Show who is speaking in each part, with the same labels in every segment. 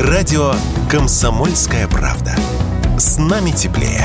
Speaker 1: Радио «Комсомольская правда». С нами теплее.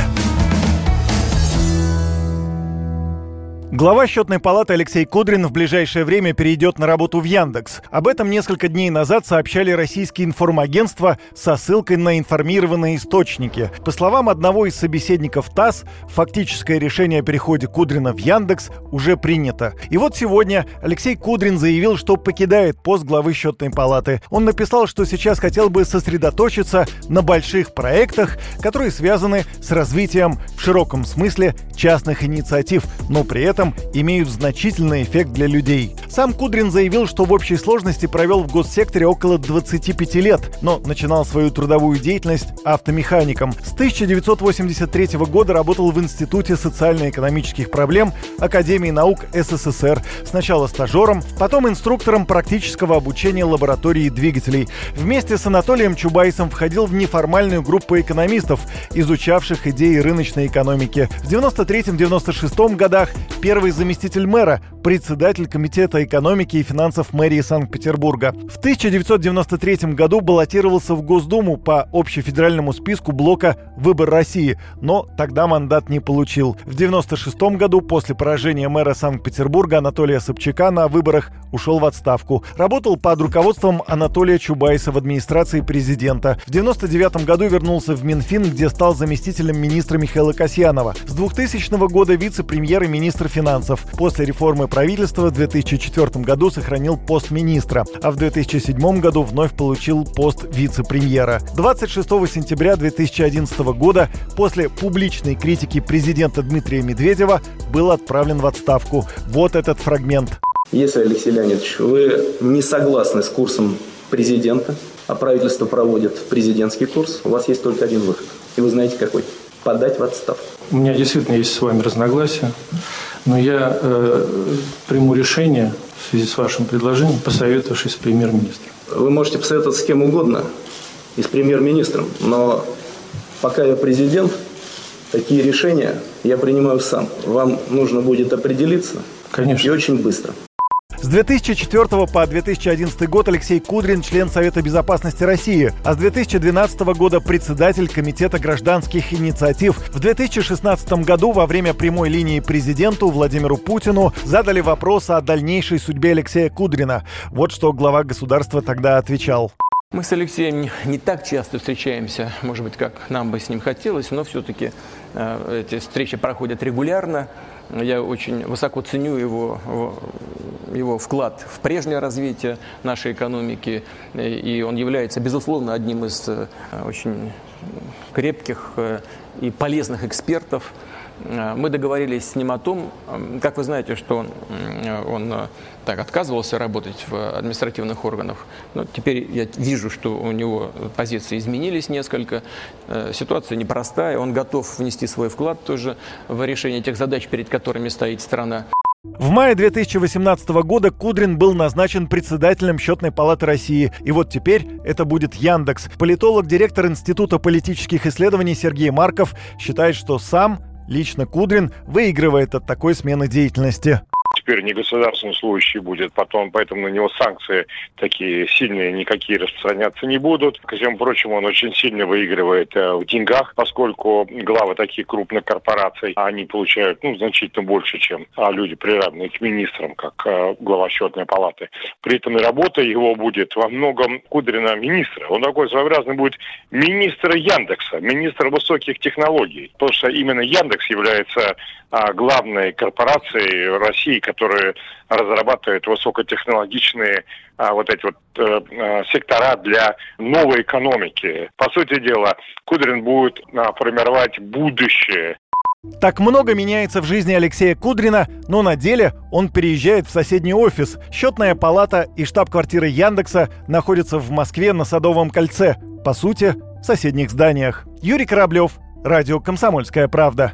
Speaker 2: Глава счетной палаты Алексей Кудрин в ближайшее время перейдет на работу в Яндекс. Об этом несколько дней назад сообщали российские информагентства со ссылкой на информированные источники. По словам одного из собеседников ТАСС, фактическое решение о переходе Кудрина в Яндекс уже принято. И вот сегодня Алексей Кудрин заявил, что покидает пост главы счетной палаты. Он написал, что сейчас хотел бы сосредоточиться на больших проектах, которые связаны с развитием в широком смысле частных инициатив, но при этом этом имеют значительный эффект для людей. Сам Кудрин заявил, что в общей сложности провел в госсекторе около 25 лет, но начинал свою трудовую деятельность автомехаником. С 1983 года работал в Институте социально-экономических проблем Академии наук СССР. Сначала стажером, потом инструктором практического обучения лаборатории двигателей. Вместе с Анатолием Чубайсом входил в неформальную группу экономистов, изучавших идеи рыночной экономики. В 93-96 годах первый заместитель мэра, председатель Комитета экономики и финансов мэрии Санкт-Петербурга. В 1993 году баллотировался в Госдуму по общефедеральному списку блока «Выбор России», но тогда мандат не получил. В 1996 году после поражения мэра Санкт-Петербурга Анатолия Собчака на выборах ушел в отставку. Работал под руководством Анатолия Чубайса в администрации президента. В 1999 году вернулся в Минфин, где стал заместителем министра Михаила Касьянова. С 2000 года вице-премьер и министр финансов. После реформы правительства в 2004 году сохранил пост министра, а в 2007 году вновь получил пост вице-премьера. 26 сентября 2011 года после публичной критики президента Дмитрия Медведева был отправлен в отставку. Вот этот фрагмент.
Speaker 3: Если, Алексей Леонидович, вы не согласны с курсом президента, а правительство проводит президентский курс, у вас есть только один выход. И вы знаете какой? Подать в отставку.
Speaker 4: У меня действительно есть с вами разногласия. Но я э, приму решение в связи с вашим предложением, посоветовавшись с премьер-министром.
Speaker 3: Вы можете посоветоваться с кем угодно, и с премьер-министром, но пока я президент, такие решения я принимаю сам. Вам нужно будет определиться.
Speaker 4: Конечно.
Speaker 3: И очень быстро.
Speaker 2: С 2004 по 2011 год Алексей Кудрин – член Совета безопасности России, а с 2012 года председатель Комитета гражданских инициатив. В 2016 году во время прямой линии президенту Владимиру Путину задали вопрос о дальнейшей судьбе Алексея Кудрина. Вот что глава государства тогда отвечал.
Speaker 5: Мы с Алексеем не так часто встречаемся, может быть, как нам бы с ним хотелось, но все-таки э, эти встречи проходят регулярно. Я очень высоко ценю его, его вклад в прежнее развитие нашей экономики, и он является, безусловно, одним из э, очень крепких э, и полезных экспертов Э, мы договорились с ним о том, как вы знаете, что он, так отказывался работать в административных органах. Но теперь я вижу, что у него позиции изменились несколько. Ситуация непростая. Он готов внести свой вклад тоже в решение тех задач, перед которыми стоит страна.
Speaker 2: В мае 2018 года Кудрин был назначен председателем Счетной палаты России. И вот теперь это будет Яндекс. Политолог, директор Института политических исследований Сергей Марков считает, что сам Лично Кудрин выигрывает от такой смены деятельности
Speaker 6: теперь не государственный служащий будет, потом, поэтому на него санкции такие сильные никакие распространяться не будут. Ко всему прочему, он очень сильно выигрывает э, в деньгах, поскольку главы таких крупных корпораций, они получают ну, значительно больше, чем а люди, приравненные к министрам, как э, глава счетной палаты. При этом и работа его будет во многом Кудрина министра. Он такой своеобразный будет министр Яндекса, министр высоких технологий. Потому что именно Яндекс является а, главной корпорацией России, которые разрабатывают высокотехнологичные а, вот эти вот э, э, сектора для новой экономики. По сути дела, Кудрин будет а, формировать будущее
Speaker 2: так много меняется в жизни Алексея Кудрина, но на деле он переезжает в соседний офис. Счетная палата и штаб-квартира Яндекса находятся в Москве на Садовом кольце. По сути, в соседних зданиях. Юрий Кораблев, Радио «Комсомольская правда».